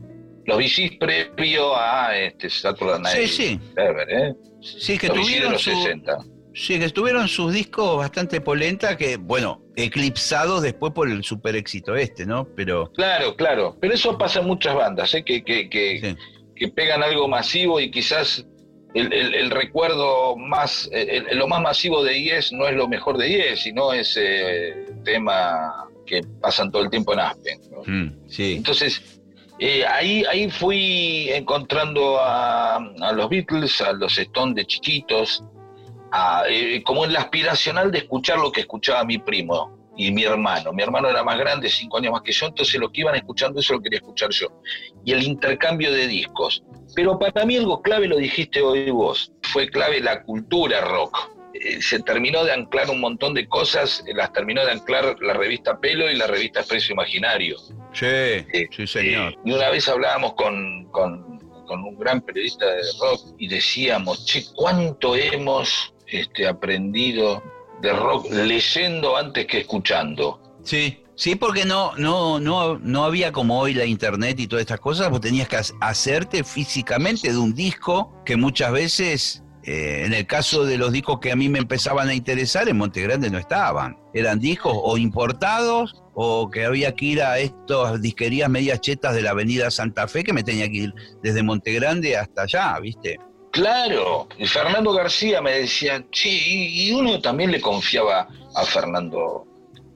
Los bicis previo a este Saturday Night sí, sí. ¿eh? Sí, que tuvieron los 60. Sí, que estuvieron sus discos bastante polenta, que, bueno, eclipsados después por el super éxito este, ¿no? Pero... Claro, claro. Pero eso pasa en muchas bandas, ¿eh? Que, que, que, que pegan algo masivo y quizás el, recuerdo más, lo más masivo de Yes no es lo mejor de Yes, sino ese tema que pasan todo el tiempo en Aspen. Mm, sí. Entonces, eh, ahí, ahí fui encontrando a, los Beatles, a los Stones de chiquitos, eh, como en la aspiracional de escuchar lo que escuchaba mi primo y mi hermano. Mi hermano era más grande, cinco años más que yo, entonces lo que iban escuchando eso lo quería escuchar yo. Y el intercambio de discos. Pero para mí algo clave, lo dijiste hoy vos, fue clave la cultura rock eh, se terminó de anclar un montón de cosas, las terminó de anclar la revista Pelo y la revista Expreso Imaginario. Sí, eh, sí, señor. y una vez hablábamos con, con, un gran periodista de rock y decíamos, che, ¿cuánto hemos este, aprendido de rock leyendo antes que escuchando? Sí, Sí, porque no, no, no, no había como hoy la internet y todas estas cosas, vos tenías que hacerte físicamente de un disco que muchas veces eh, en el caso de los discos que a mí me empezaban a interesar, en Montegrande no estaban. Eran discos o importados o que había que ir a estas disquerías medias chetas de la avenida Santa Fe que me tenía que ir desde Montegrande hasta allá, ¿viste? Claro, y Fernando García me decía, sí, y uno también le confiaba a Fernando,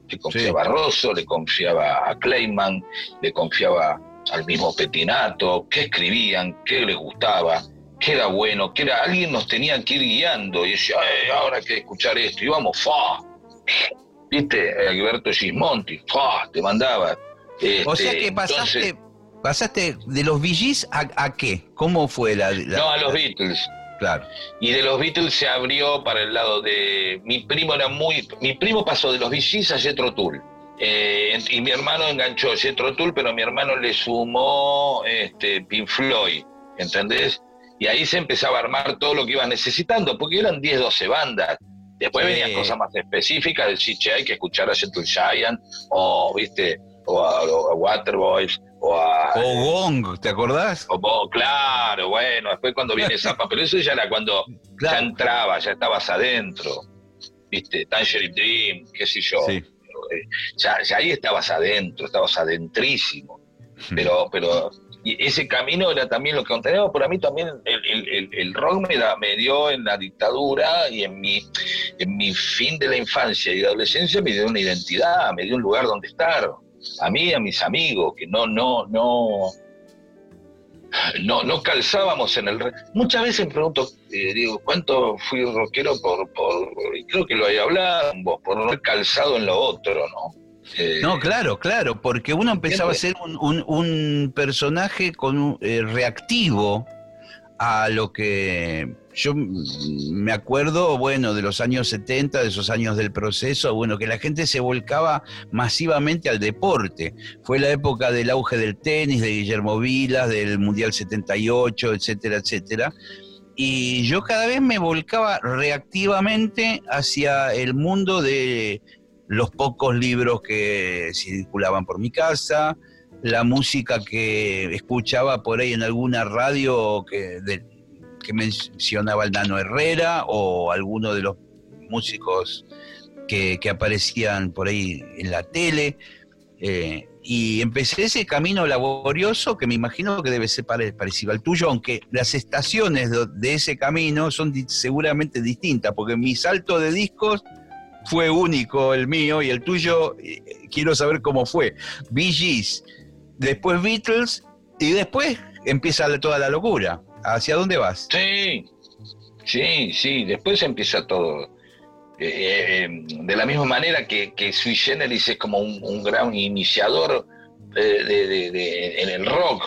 le confiaba a Rosso, le confiaba a Clayman, le confiaba al mismo Petinato, qué escribían, qué les gustaba que era bueno, que era alguien nos tenía que ir guiando y decía, ahora hay que escuchar esto, y vamos, fa, viste, Alberto Gismonti, fa, te mandaba. o sea que este, pasaste, pasaste de los VGs a, qué, ¿cómo fue la, No, a los Beatles. Claro. Y de los Beatles se abrió para el lado de. Mi primo era muy. Mi primo pasó de los VGs a Jetro Tull. Eh, y mi hermano enganchó Jetro Tull, pero mi hermano le sumó este, Pink Floyd. ¿Entendés? y ahí se empezaba a armar todo lo que iba necesitando, porque eran 10, 12 bandas. Después venían cosas más específicas, decir, che, hay que escuchar a Gentle Giant, o, viste, o a, Waterboys, o a... O Gong, ¿te acordás? O, claro, bueno, después cuando viene Zapa, pero eso ya era cuando ya entraba, ya estabas adentro, viste, Tangerine Dream, qué sé yo. Eh, ya, ahí estabas adentro, estabas adentrísimo. Pero, pero y ese camino era también lo que contenía, pero a mí también el, rock me, da, me dio en la dictadura y en mi, en mi fin de la infancia y adolescencia me dio una identidad, me dio un lugar donde estar. A mí y a mis amigos, que no, no, no, no, no calzábamos en el... Muchas veces me pregunto, eh, digo, ¿cuánto fui rockero por, por, creo que lo había hablado vos, por no haber calzado en lo otro, ¿no? Eh, no, claro, claro, porque uno empezaba a ser un, personaje con, eh, reactivo a lo que yo me acuerdo, bueno, de los años 70, de esos años del proceso, bueno, que la gente se volcaba masivamente al deporte. Fue la época del auge del tenis, de Guillermo Vilas, del Mundial 78, etcétera, etcétera. Y yo cada vez me volcaba reactivamente hacia el mundo de los pocos libros que circulaban por mi casa, la música que escuchaba por ahí en alguna radio que, que mencionaba el Nano Herrera o alguno de los músicos que, aparecían por ahí en la tele. Eh, y empecé ese camino laborioso que me imagino que debe ser parecido al tuyo, aunque las estaciones de, ese camino son seguramente distintas, porque mi salto de discos fue único el mío y el tuyo, eh, quiero saber cómo fue. Bee Gees, después Beatles y después empieza toda la locura. ¿Hacia dónde vas? Sí, sí, sí, después empieza todo. Eh, eh, de la misma manera que, que Sui Generis es como un, gran iniciador de, en el rock,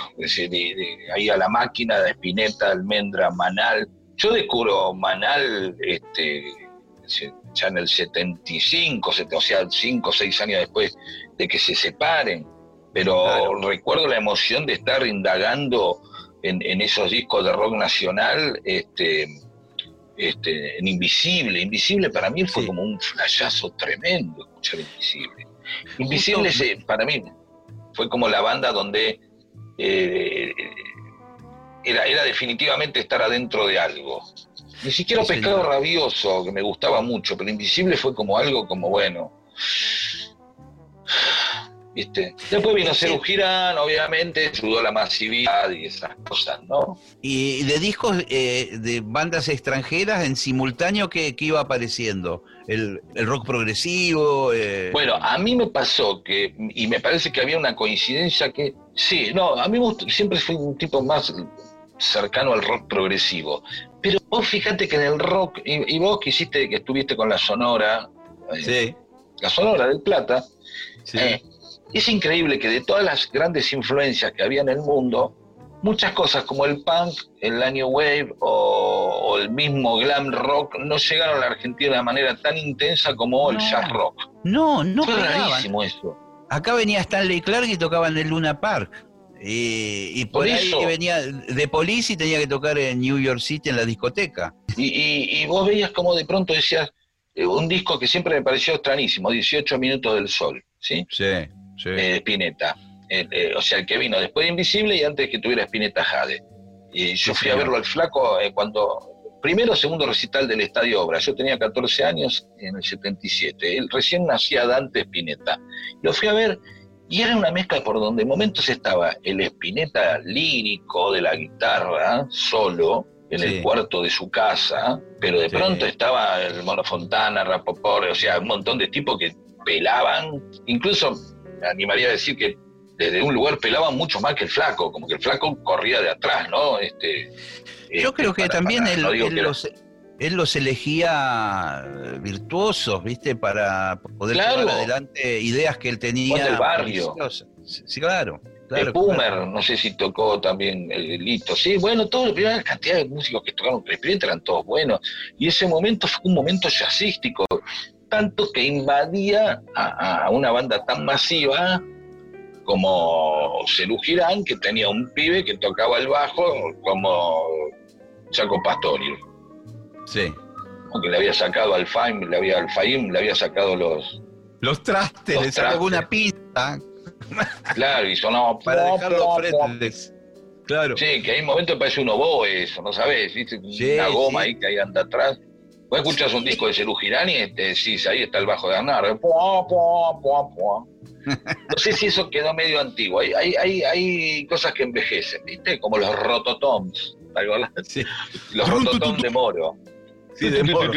ahí a la máquina de Spinetta, Almendra, Manal. Yo descubro Manal este, ya en el 75, o sea, 5 o 6 años después de que se separen, pero recuerdo la emoción de estar indagando en, esos discos de rock nacional, este, este, en Invisible. Invisible para mí fue como un flashazo tremendo escuchar Invisible. Invisible para mí fue como la banda donde eh, era, era definitivamente estar adentro de algo. Ni siquiera Pescado Rabioso, que me gustaba mucho, pero Invisible fue como algo como bueno. ¿Viste? Después vino Ceru Girán, obviamente, ayudó la masividad y esas cosas, ¿no? Y de discos eh, de bandas extranjeras en simultáneo, ¿qué, iba apareciendo? El, rock progresivo. Eh, bueno, a mí me pasó que, y me parece que había una coincidencia que, sí, no, a mí siempre fui un tipo más cercano al rock progresivo. Pero vos fíjate que en el rock, y, vos que hiciste, que estuviste con la Sonora, eh, la Sonora del Plata, eh, es increíble que de todas las grandes influencias que había en el mundo, muchas cosas como el punk, el New Wave o, el mismo glam rock no llegaron a la Argentina de manera tan intensa como el jazz rock. No, no Fue rarísimo eso. Acá venía Stanley Clark y tocaba en el Luna Park. Y, por, eso que venía de Police y tenía que tocar en New York City en la discoteca. Y, vos veías como de pronto decías, eh, un disco que siempre me pareció extrañísimo, 18 minutos del sol, ¿sí? Sí, sí. Eh, Spinetta. Eh, o sea, el que vino después de Invisible y antes que tuviera Spinetta Jade. Y yo fui a verlo al flaco cuando, primero segundo recital del Estadio Obra, yo tenía 14 años en el 77, él recién nacía Dante Spinetta. Lo fui a ver y era una mezcla por donde en momentos estaba el espineta lírico de la guitarra, solo, en el cuarto de su casa, pero de pronto estaba el Mono Fontana, Rapoport, o sea, un montón de tipos que pelaban, incluso me animaría a decir que desde un lugar pelaban mucho más que el flaco, como que el flaco corría de atrás, ¿no? Este, Yo creo este, que también el, él los elegía eh, virtuosos, ¿viste? Para poder llevar adelante ideas que él tenía. el barrio. Sí, claro. claro el Boomer, no sé si tocó también el Lito. Sí, bueno, toda la cantidad de músicos que tocaron Presidente eran todos buenos. Y ese momento fue un momento jazzístico, tanto que invadía a, una banda tan masiva como Cerú Girán, que tenía un pibe que tocaba el bajo como Chaco Pastorio. Sí. Aunque le había sacado al Faim, le había al Faim, le había sacado los. Los trastes, le sacó una pista. Claro, y sonaba... Para dejarlo frente. Claro. Sí, que hay momentos que parece un oboe eso, ¿no sabes? ¿Viste? Una goma ahí que ahí anda atrás. Vos escuchas un disco de Cerú Girani y te decís, ahí está el bajo de Arnar. No sé si eso quedó medio antiguo. Hay, hay, hay, hay cosas que envejecen, ¿viste? Como los rototoms. Sí. Los rototoms de Moro. Sí, de Moro.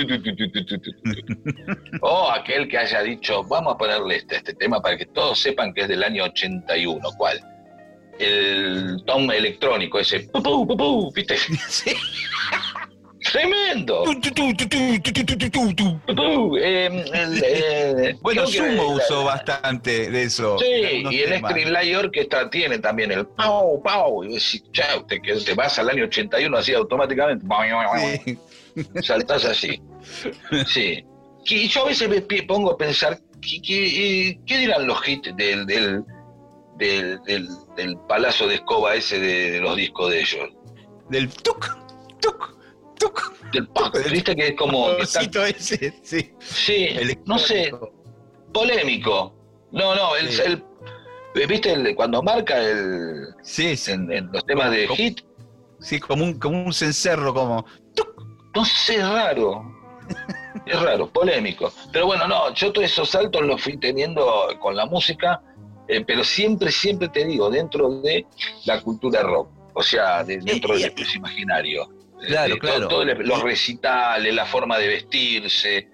o aquel que haya dicho, vamos a ponerle este, este tema para que todos sepan que es del año 81. ¿Cuál? El tom electrónico, ese. ¿Viste? Sí. Tremendo. bueno, Sumo usó bastante de eso. Sí, y el Screen Layer Orchestra tiene también el pau, pau. Y decís, chao, te, te vas al año 81 así automáticamente. Sí. Saltás así. Sí. Y yo a veces me pongo a pensar, ¿qué, qué, dirán los hits del, del, del, del, palazo de escoba ese de, los discos de ellos? Del tuk, tuk del ¿viste? Que es como. ese, sí. Sí, no sé. Polémico. No, no, el, ¿viste? El, cuando marca el. Sí, En, los temas de hit. Sí, como un, como un cencerro, como. No sé, es raro. es raro, polémico. Pero bueno, no, yo todos esos saltos los fui teniendo con la música, eh, pero siempre, siempre te digo, dentro de la cultura rock. O sea, dentro del espacio imaginario. Claro, eh, claro. los recitales, la forma de vestirse,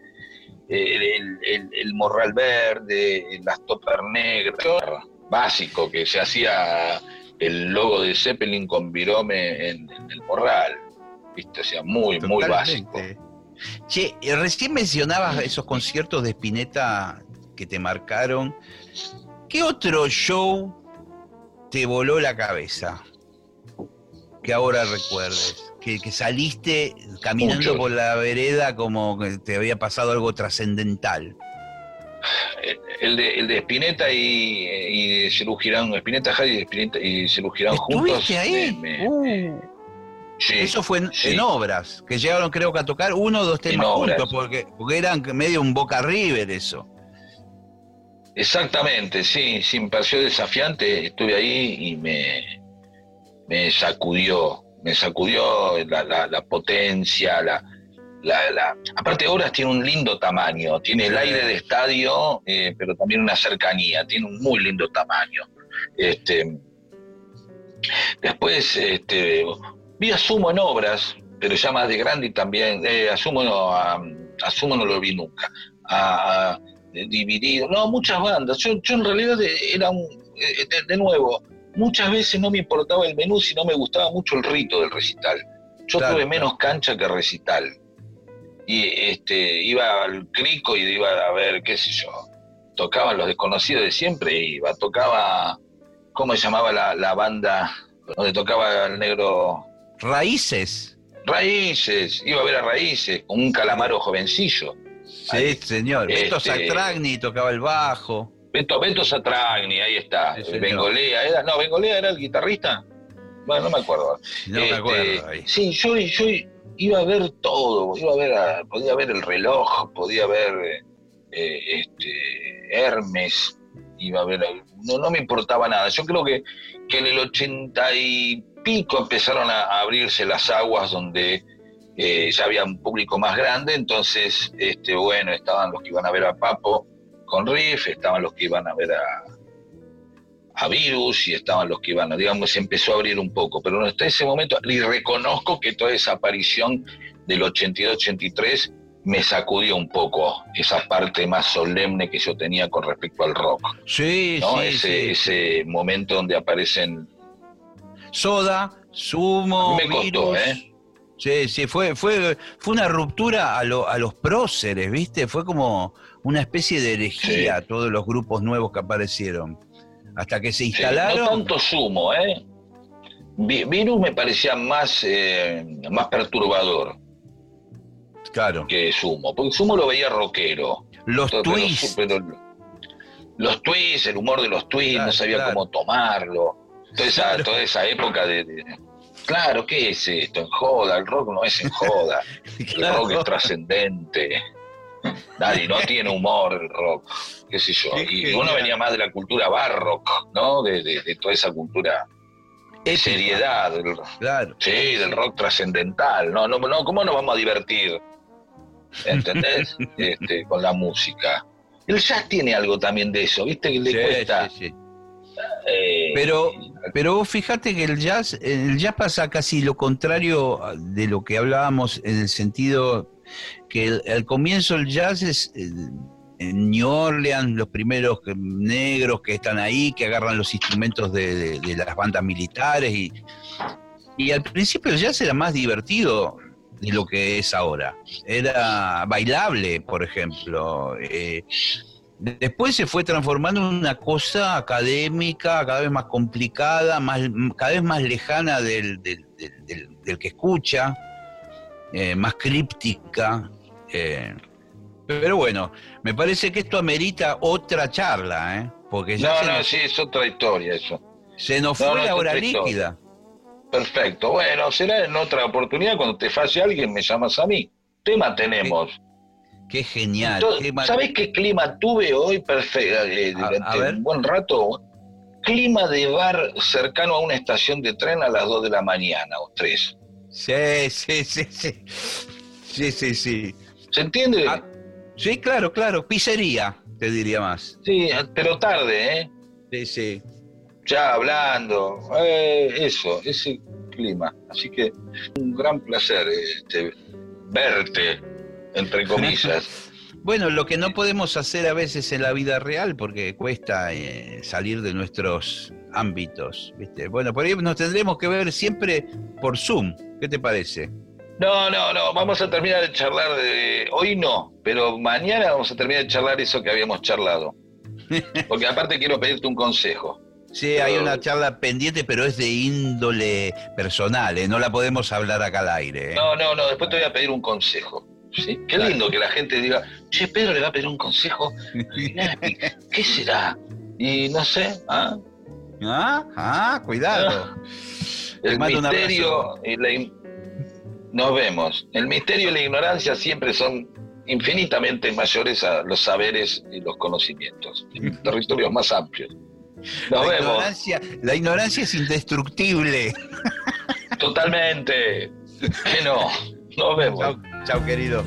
eh, el, morral verde, las topas negras, básico, que se hacía el logo de Zeppelin con virome en, el morral, ¿viste? O sea, muy, muy básico. Che, recién mencionabas esos conciertos de Spinetta que te marcaron. ¿Qué otro show te voló la cabeza? Que ahora recuerdes que, saliste caminando por la vereda como que te había pasado algo trascendental. El de, el de Spinetta y, y Girán, Spinetta Jari y, Cerú Girán juntos. ¿Estuviste ahí? Uh. Eso fue en, obras, que llegaron creo que a tocar uno o dos temas juntos, porque, porque eran medio un boca river eso. Exactamente, sí, sin pareció desafiante, estuve ahí y me, me sacudió, me sacudió la, potencia, la, la, Aparte, Obras tiene un lindo tamaño, tiene el aire de estadio, eh, pero también una cercanía, tiene un muy lindo tamaño. Este, después, este, vi a Sumo en Obras, pero ya más de grande y también, eh, Asumo, no, a, no lo vi nunca. A, Dividido, no, muchas bandas. Yo, yo en realidad era un, eh, de nuevo, muchas veces no me importaba el menú, sino me gustaba mucho el rito del recital. Yo tuve menos cancha que recital. Y este, iba al crico y iba a ver, qué sé yo, tocaban los desconocidos de siempre, iba, tocaba, ¿cómo se llamaba la, banda donde tocaba el negro? Raíces. Raíces, iba a ver a Raíces, con un calamaro jovencillo. Sí, señor. Beto Satragni tocaba el bajo. Beto, Beto Satragni, ahí está. Bengolea, ¿era? No, Bengolea era el guitarrista. Bueno, no me acuerdo. No me este, acuerdo. Sí, yo, yo iba a ver todo. Iba a ver, podía ver el reloj, podía ver eh, este, Hermes, iba a ver. No, no me importaba nada. Yo creo que, que en el ochenta y pico empezaron a, abrirse las aguas donde eh, ya había un público más grande, entonces, este, bueno, estaban los que iban a ver a Papo, con Riff, estaban los que iban a ver a, a Virus y estaban los que iban a, digamos, se empezó a abrir un poco, pero hasta ese momento, y reconozco que toda esa aparición del 82-83 me sacudió un poco esa parte más solemne que yo tenía con respecto al rock. Sí, sí, ese, ese momento donde aparecen Soda, Sumo, me costó, ¿eh? Sí, sí, fue, fue, fue una ruptura a, a los próceres, ¿viste? Fue como una especie de herejía a todos los grupos nuevos que aparecieron. Hasta que se instalaron. no tanto sumo, ¿eh? Virus me parecía más, eh, más perturbador. Claro. Que Sumo. Porque Sumo lo veía rockero. Los twists. los twists, el humor de los twists, no sabía cómo tomarlo. Toda esa, toda esa época de, Claro, ¿qué es esto? En joda, el rock no es en joda. El rock es trascendente. Nadie, no tiene humor el rock, qué sé yo. Y uno venía más de la cultura barrock, ¿no? De, toda esa cultura de seriedad. Del, claro. Sí, del rock trascendental. No, no, no, ¿cómo nos vamos a divertir? ¿Entendés? este, con la música. El jazz tiene algo también de eso, ¿viste? Que le cuesta. Eh, pero, pero fíjate que el jazz, el jazz pasa casi lo contrario de lo que hablábamos en el sentido que al comienzo el jazz es en New Orleans, los primeros negros que están ahí, que agarran los instrumentos de, las bandas militares y, y al principio el jazz era más divertido de lo que es ahora. Era bailable, por ejemplo. Eh, Después se fue transformando en una cosa académica, cada vez más complicada, más, cada vez más lejana del, que escucha, eh, más críptica. Eh. pero bueno, me parece que esto amerita otra charla, ¿eh? Porque ya no, no, sí, es otra historia eso. Se nos fue la hora líquida. Perfecto, bueno, será en otra oportunidad cuando te falle alguien, me llamas a mí. Tema tenemos. Qué genial. ¿Sabés qué clima tuve hoy perfecto, eh, durante un buen rato? Clima de bar cercano a una estación de tren a las 2 de la mañana o 3. Sí, sí, sí, sí. Sí, sí, sí. ¿Se entiende? Ah, sí, claro, claro. Pizzería, te diría más. Sí, pero tarde, ¿eh? Sí, sí. Ya hablando. Eh, eso, ese clima. Así que un gran placer este, verte entre comillas. Bueno, lo que no podemos hacer a veces en la vida real, porque cuesta eh, salir de nuestros ámbitos, ¿viste? Bueno, por ahí nos tendremos que ver siempre por Zoom. ¿Qué te parece? No, no, no, vamos a terminar de charlar de... Hoy no, pero mañana vamos a terminar de charlar eso que habíamos charlado. Porque aparte quiero pedirte un consejo. Sí, hay una charla pendiente, pero es de índole personal, ¿eh? no la podemos hablar acá al aire. ¿eh? No, no, no, después te voy a pedir un consejo. Qué lindo que la gente diga, che, Pedro le va a pedir un consejo. ¿Qué será? Y no sé, ¿ah? Ah, ah cuidado. El misterio y la... Nos vemos. El misterio y la ignorancia siempre son infinitamente mayores a los saberes y los conocimientos, territorios más amplios. Nos la vemos. Ignorancia, la ignorancia es indestructible. Totalmente. Que no. Nos vemos. Chao, querido.